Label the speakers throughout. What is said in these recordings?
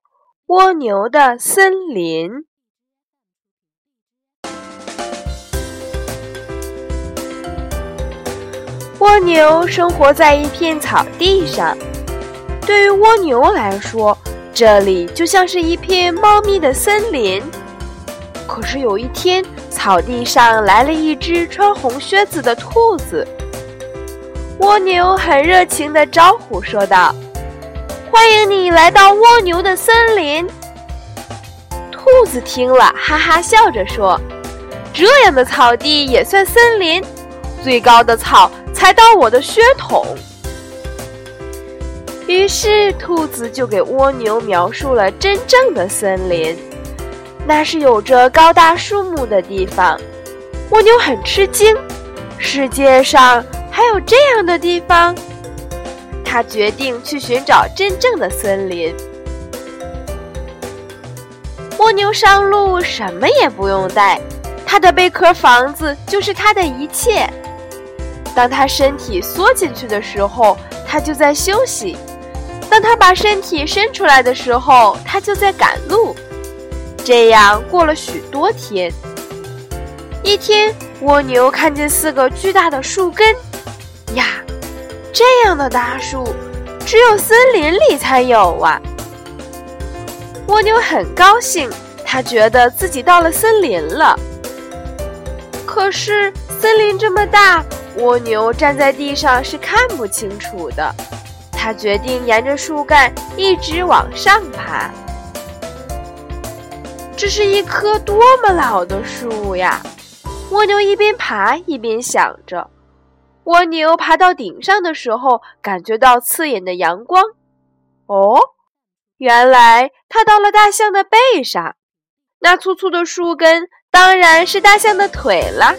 Speaker 1: 《蜗牛的森林》。蜗牛生活在一片草地上，对于蜗牛来说，这里就像是一片茂密的森林。可是有一天，草地上来了一只穿红靴子的兔子。蜗牛很热情地招呼说道。欢迎你来到蜗牛的森林。兔子听了，哈哈笑着说：“这样的草地也算森林？最高的草才到我的靴筒。”于是，兔子就给蜗牛描述了真正的森林，那是有着高大树木的地方。蜗牛很吃惊，世界上还有这样的地方。他决定去寻找真正的森林。蜗牛上路什么也不用带，它的贝壳房子就是它的一切。当它身体缩进去的时候，它就在休息；当它把身体伸出来的时候，它就在赶路。这样过了许多天。一天，蜗牛看见四个巨大的树根，呀！这样的大树，只有森林里才有啊！蜗牛很高兴，它觉得自己到了森林了。可是森林这么大，蜗牛站在地上是看不清楚的。它决定沿着树干一直往上爬。这是一棵多么老的树呀！蜗牛一边爬一边想着。蜗牛爬到顶上的时候，感觉到刺眼的阳光。哦，原来它到了大象的背上。那粗粗的树根当然是大象的腿了。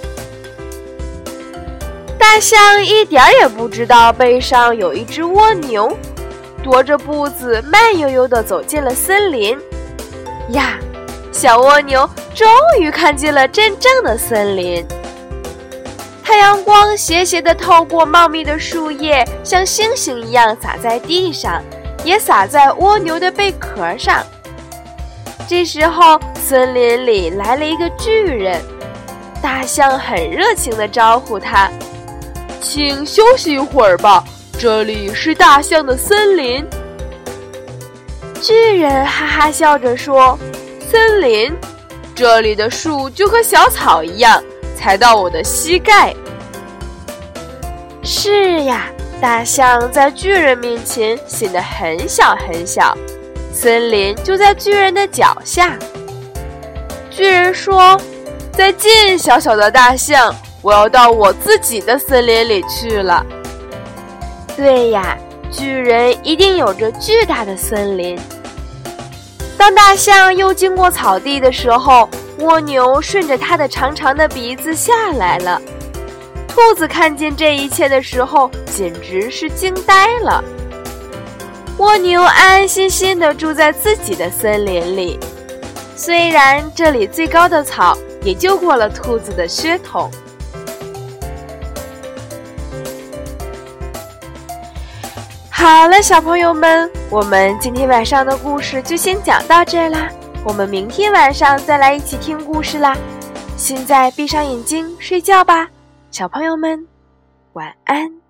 Speaker 1: 大象一点儿也不知道背上有一只蜗牛，踱着步子慢悠悠地走进了森林。呀，小蜗牛终于看见了真正的森林。太阳光斜斜地透过茂密的树叶，像星星一样洒在地上，也洒在蜗牛的贝壳上。这时候，森林里来了一个巨人，大象很热情地招呼他：“请休息一会儿吧，这里是大象的森林。”巨人哈哈笑着说：“森林，这里的树就和小草一样。”才到我的膝盖。是呀，大象在巨人面前显得很小很小，森林就在巨人的脚下。巨人说：“再见，小小的大象，我要到我自己的森林里去了。”对呀，巨人一定有着巨大的森林。当大象又经过草地的时候。蜗牛顺着它的长长的鼻子下来了。兔子看见这一切的时候，简直是惊呆了。蜗牛安安心心地住在自己的森林里，虽然这里最高的草也就过了兔子的靴筒。好了，小朋友们，我们今天晚上的故事就先讲到这啦。我们明天晚上再来一起听故事啦！现在闭上眼睛睡觉吧，小朋友们，晚安。